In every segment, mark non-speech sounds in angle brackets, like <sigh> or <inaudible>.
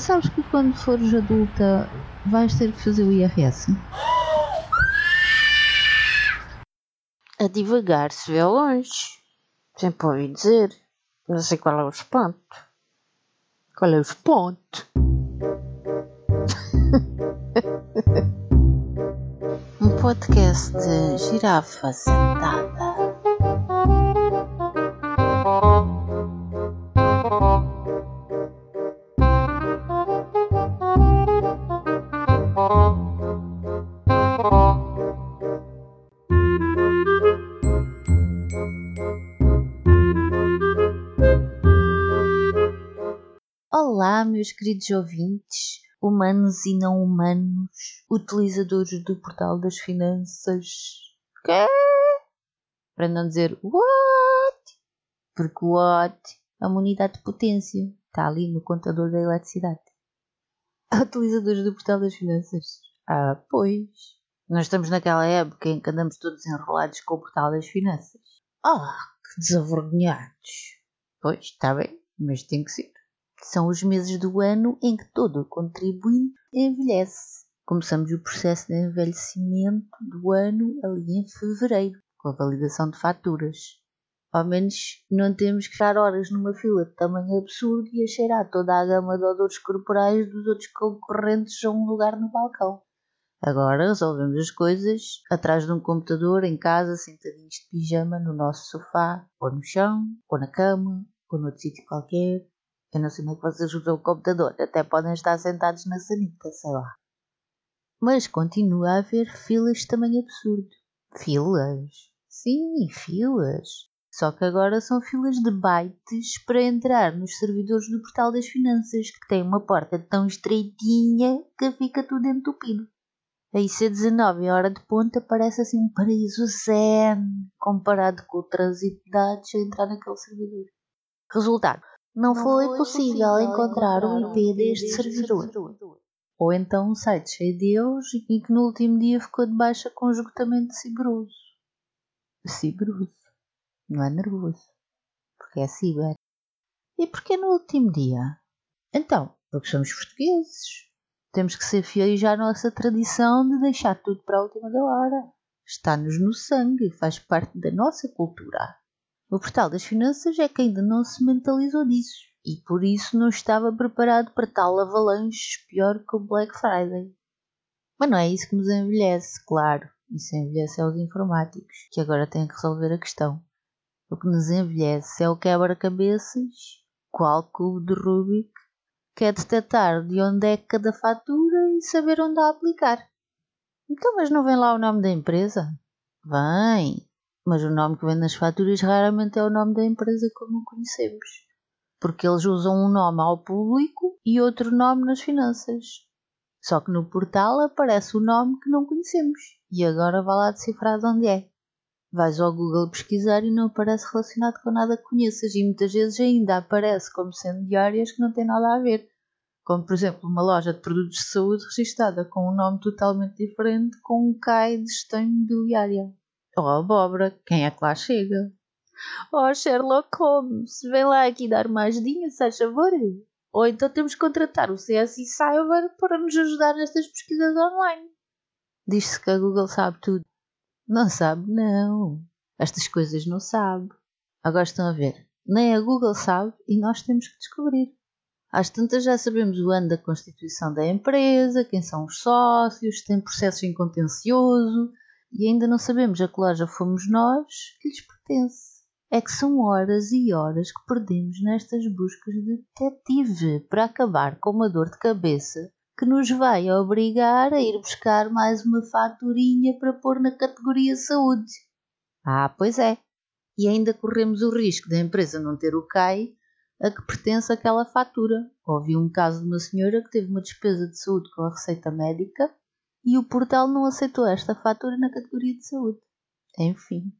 Sabes que quando fores adulta vais ter que fazer o IRS? A devagar se vê longe. Sempre ouvi dizer. Não sei qual é o espanto. Qual é o espanto? <laughs> um podcast de girafa sentada. Meus queridos ouvintes, humanos e não humanos, utilizadores do portal das finanças. Quê? Para não dizer what? Porque what é uma unidade de potência. Está ali no contador da eletricidade. <laughs> Utilizadores do portal das finanças. Ah, pois. Nós estamos naquela época em que andamos todos enrolados com o portal das finanças. Ah, que desavergonhados. Pois, está bem, mas tem que ser. São os meses do ano em que todo o contribuinte envelhece. Começamos o processo de envelhecimento do ano ali em fevereiro, com a validação de faturas. Ao menos não temos que estar horas numa fila de tamanho absurdo e a cheirar toda a gama de odores corporais dos outros concorrentes a um lugar no balcão. Agora resolvemos as coisas atrás de um computador, em casa, sentadinhos de pijama, no nosso sofá, ou no chão, ou na cama, ou noutro sítio qualquer. Eu não sei como é que vocês usam o computador, até podem estar sentados na sanita, sei lá. Mas continua a haver filas de tamanho absurdo. Filas? Sim, filas. Só que agora são filas de bytes para entrar nos servidores do Portal das Finanças, que tem uma porta tão estreitinha que fica tudo entupido. A IC19 em hora de ponta parece assim um paraíso zen comparado com o trânsito de dados a entrar naquele servidor. Resultado, não, foi, possível, encontrar o IP deste servidor. Ou então um site cheio de erros e que no último dia ficou de baixa com esgotamento ciberoso. Ciberoso. Não é nervoso. Porque é ciber. E porquê no último dia? Então, porque somos portugueses. Temos que ser fiéis à nossa tradição de deixar tudo para a última da hora. Está-nos no sangue, faz parte da nossa cultura. O portal das finanças é que ainda não se mentalizou disso e por isso não estava preparado para tal avalanche pior que o Black Friday. Mas não é isso que nos envelhece, claro. Isso envelhece aos informáticos, que agora têm que resolver a questão. O que nos envelhece é o quebra-cabeças, qual cubo de Rubik, que é detectar de onde é cada fatura e saber onde a aplicar. Então, mas não vem lá o nome da empresa? Vem, mas o nome que vem nas faturas raramente é o nome da empresa como conhecemos, porque eles usam um nome ao público e outro nome nas finanças. Só que no portal aparece o nome que não conhecemos e agora vá lá decifrar de onde é. Vais ao Google pesquisar e não aparece relacionado com nada que conheças e muitas vezes ainda aparece como sendo de áreas que não têm nada a ver. Como por exemplo uma loja de produtos de saúde registada com um nome totalmente diferente com um CAI de gestão imobiliária. Oh, abóbora, quem é que lá chega? Oh, Sherlock Holmes, vem lá aqui dar uma ajudinha, se faz favor. Ou então temos que contratar o CSI Cyber para nos ajudar nestas pesquisas online. Diz-se que a Google sabe tudo. Não sabe, não. Estas coisas não sabe. Agora estão a ver. Nem a Google sabe e nós temos que descobrir. Às tantas já sabemos o ano da constituição da empresa, quem são os sócios, tem processo em contencioso, e ainda não sabemos a que loja fomos nós que lhes pertence. É que são horas e horas que perdemos nestas buscas de detetive para acabar com uma dor de cabeça que nos vai obrigar a ir buscar mais uma faturinha para pôr na categoria saúde. Ah, pois é. E ainda corremos o risco da empresa não ter o CAI a que pertence aquela fatura. Ouvi um caso de uma senhora que teve uma despesa de saúde com a receita médica e o portal não aceitou esta fatura na categoria de saúde. Enfim.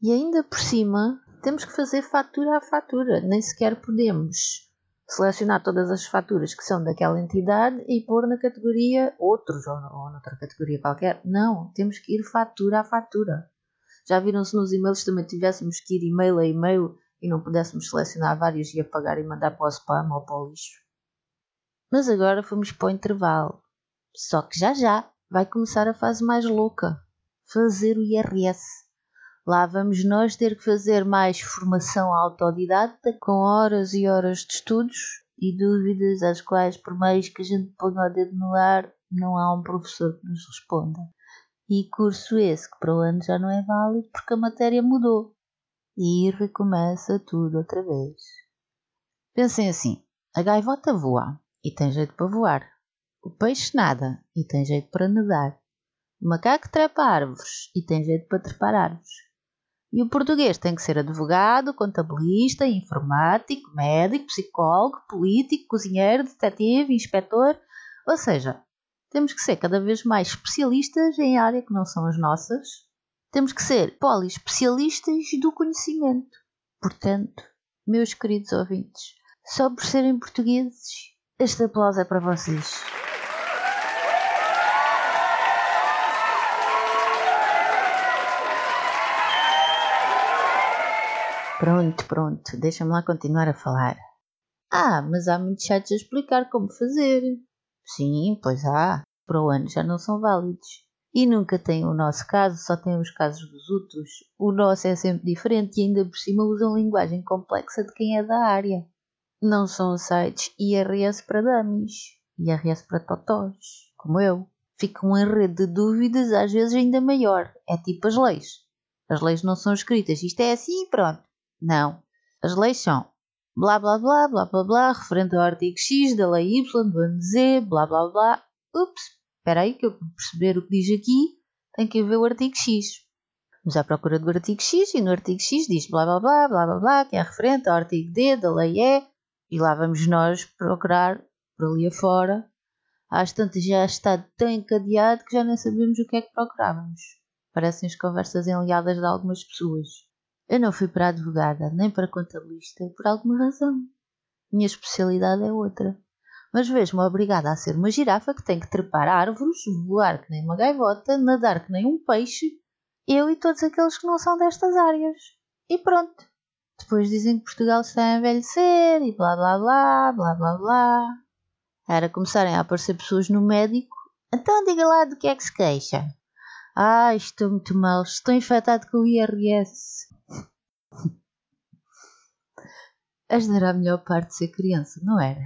E ainda por cima, temos que fazer fatura a fatura, nem sequer podemos selecionar todas as faturas que são daquela entidade e pôr na categoria outros ou, ou noutra categoria qualquer. Não, temos que ir fatura a fatura. Já viram se nos e-mails também tivéssemos que ir e-mail a e-mail e não pudéssemos selecionar vários e apagar e mandar para o spam ou para o lixo? Mas agora fomos para o intervalo. Só que já já vai começar a fase mais louca: fazer o IRS. Lá vamos nós ter que fazer mais formação autodidata, com horas e horas de estudos e dúvidas às quais, por mais que a gente ponha o dedo no ar, não há um professor que nos responda. E curso esse que para o ano já não é válido porque a matéria mudou. E recomeça tudo outra vez. Pensem assim: a gaivota voa e tem jeito para voar. O peixe nada e tem jeito para nadar. O macaco trepa árvores e tem jeito para trepar árvores. E o português tem que ser advogado, contabilista, informático, médico, psicólogo, político, cozinheiro, detetive, inspetor. Ou seja, temos que ser cada vez mais especialistas em área que não são as nossas. Temos que ser poliespecialistas do conhecimento. Portanto, meus queridos ouvintes, só por serem portugueses, este aplauso é para vocês. Pronto, pronto, deixa-me lá continuar a falar. Ah, mas há muitos sites a explicar como fazer. Sim, pois há. Para o ano já não são válidos. E nunca tem o nosso caso, só tem os casos dos outros. O nosso é sempre diferente e ainda por cima usam linguagem complexa de quem é da área. Não são sites IRS para dummies, IRS para totós, como eu. Fica um enredo de dúvidas às vezes ainda maior. É tipo as leis. As leis não são escritas. Isto é assim e pronto. Não. As leis são blá blá blá blá blá blá, referente ao artigo X da lei Y do ano Z, blá blá blá. Ups, espera aí que eu perceber o que diz aqui tenho que ver o artigo X. Vamos à procura do artigo X e no artigo X diz blá blá blá blá blá blá, que é referente ao artigo D da lei E, e lá vamos nós procurar por ali afora. Às tantas já está tão encadeado que já nem sabemos o que é que procurávamos. Parecem as conversas enliadas de algumas pessoas. Eu não fui para advogada, nem para contabilista, por alguma razão. Minha especialidade é outra. Mas vejo-me obrigada a ser uma girafa que tem que trepar árvores, voar que nem uma gaivota, nadar que nem um peixe, eu e todos aqueles que não são destas áreas. E pronto. Depois dizem que Portugal está a envelhecer e blá blá blá, blá blá blá. Era começarem a aparecer pessoas no médico. Então diga lá do que é que se queixa. Ah, estou muito mal, estou infectado com o IRS. Esta era a melhor parte de ser criança, não era?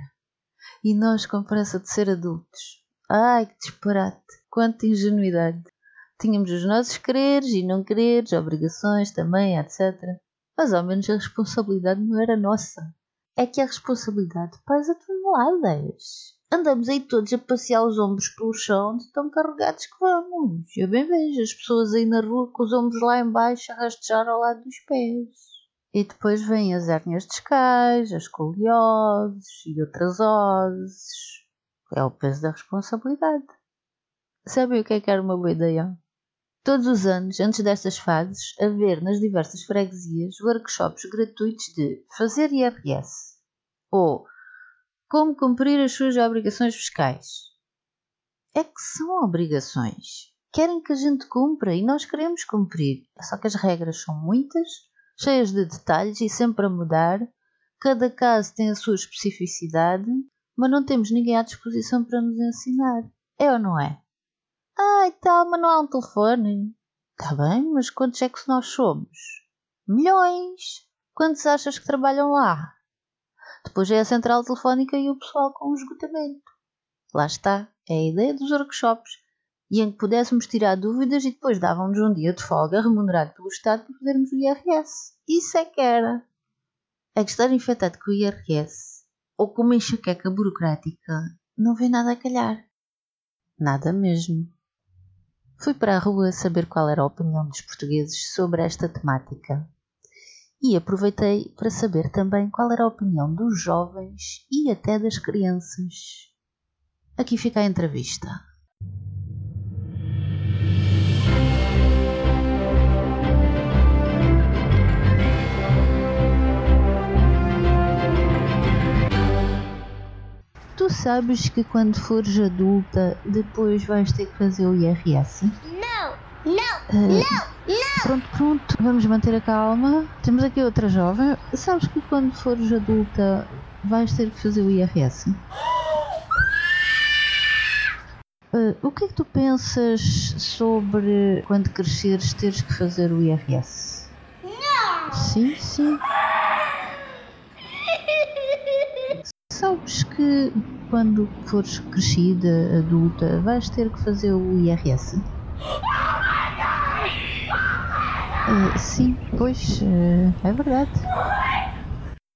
E nós com pressa de ser adultos. Ai, que disparate! Quanta ingenuidade! Tínhamos os nossos quereres e não quereres, obrigações também, etc. Mas ao menos a responsabilidade não era nossa. É que a responsabilidade pesa toneladas. Andamos aí todos a passear os ombros pelo chão de tão carregados que vamos. Eu bem vejo as pessoas aí na rua com os ombros lá embaixo a rastejar ao lado dos pés. E depois vêm as hérnias discais, as escolioses e outras oses. É o peso da responsabilidade. Sabem o que é que era uma boa ideia? Todos os anos, antes destas fases, haver nas diversas freguesias workshops gratuitos de fazer IRS ou como cumprir as suas obrigações fiscais. É que são obrigações. Querem que a gente cumpra e nós queremos cumprir. Só que as regras são muitas, cheias de detalhes e sempre a mudar. Cada caso tem a sua especificidade, mas não temos ninguém à disposição para nos ensinar. É ou não é? Ah, e tal, mas não há um telefone. Está bem, mas quantos é que nós somos? Milhões! Quantos achas que trabalham lá? Depois é a central telefónica e o pessoal com o esgotamento. Lá está, é a ideia dos workshops. E em que pudéssemos tirar dúvidas e depois dávamos um dia de folga remunerado pelo Estado para fazermos o IRS. Isso é que era. É que estar infectado com o IRS ou com uma enxaqueca burocrática não vem nada a calhar. Nada mesmo. Fui para a rua saber qual era a opinião dos portugueses sobre esta temática e aproveitei para saber também qual era a opinião dos jovens e até das crianças. Aqui fica a entrevista. Tu sabes que quando fores adulta, depois vais ter que fazer o IRS? Não, não, Ah, não, não. Pronto, pronto, vamos manter a calma. Temos aqui outra jovem. Sabes que quando fores adulta vais ter que fazer o IRS? Ah, o que é que tu pensas sobre quando cresceres teres que fazer o IRS? Não! Sim, sim. Sabes que quando fores crescida, adulta, vais ter que fazer o IRS? Ah, sim, pois, ah, é verdade.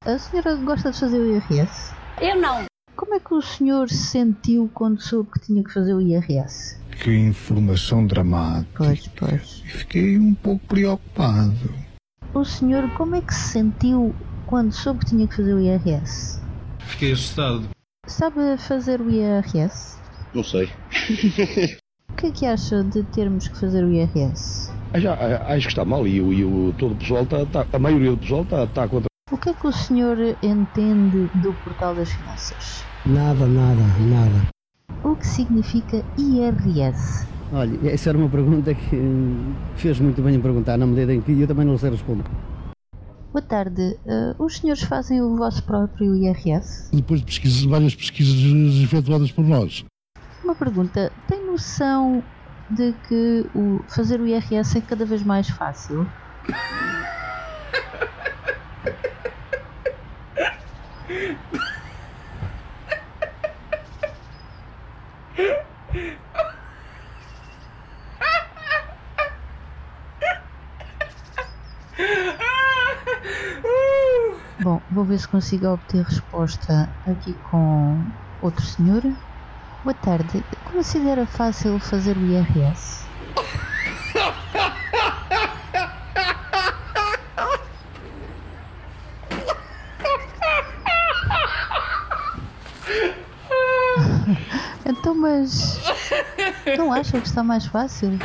A senhora gosta de fazer o IRS? Eu não. Como é que o senhor se sentiu quando soube que tinha que fazer o IRS? Que informação dramática. Pois, pois. Fiquei um pouco preocupado. O senhor como é que se sentiu quando soube que tinha que fazer o IRS? Fiquei assustado. Sabe fazer o IRS? Não sei. <laughs> O que é que acha de termos que fazer o IRS? Ah, Já, ah, acho que está mal e, o- e o, todo o pessoal está, está- a maioria do pessoal está, está contra. O que é que o senhor entende do portal das finanças? Nada, nada, nada. O que significa IRS? Olha, essa era uma pergunta que fez muito bem em perguntar, na medida em que eu também não sei responder. Boa tarde. Ah, os senhores fazem o vosso próprio IRS? depois de pesquisas, várias pesquisas efetuadas por nós. Uma pergunta. Tem noção de que o fazer o IRS é cada vez mais fácil? Bom, vou ver se consigo obter resposta aqui com outro senhor. Boa tarde. Considera fácil fazer o IRS? <laughs> Então, mas não acha que está mais fácil?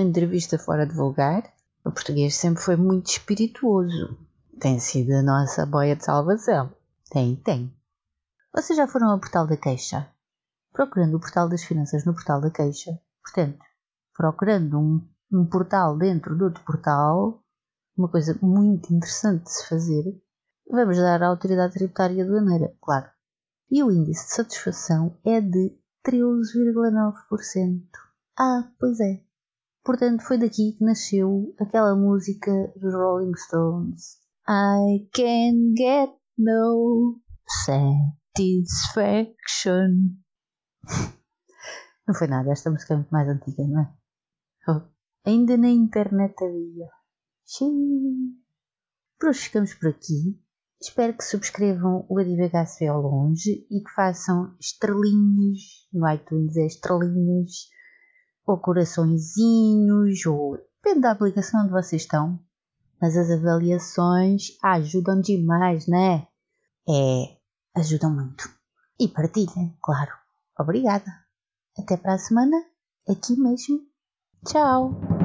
Entrevista fora de vulgar. O português sempre foi muito espirituoso. Tem sido a nossa boia de salvação. Tem, tem. Vocês já foram ao portal da queixa? Procurando o portal das finanças no portal da queixa. Portanto, procurando um, um portal dentro de outro portal, uma coisa muito interessante de se fazer, vamos dar à autoridade tributária aduaneira, claro. E o índice de satisfação é de 13,9%. Ah, pois é. Portanto, foi daqui que nasceu aquela música dos Rolling Stones. I can get no satisfaction. Não foi nada, esta música é muito mais antiga, não é? Oh, ainda na internet havia. Por hoje ficamos por aqui. Espero que subscrevam o vê ao longe e que façam estrelinhas no iTunes, é estrelinhas ou coraçõezinhos, ou depende da aplicação onde vocês estão. Mas as avaliações ajudam demais, né? É, ajudam muito. E partilhem, claro. Obrigada. Até para a semana, aqui mesmo. Tchau!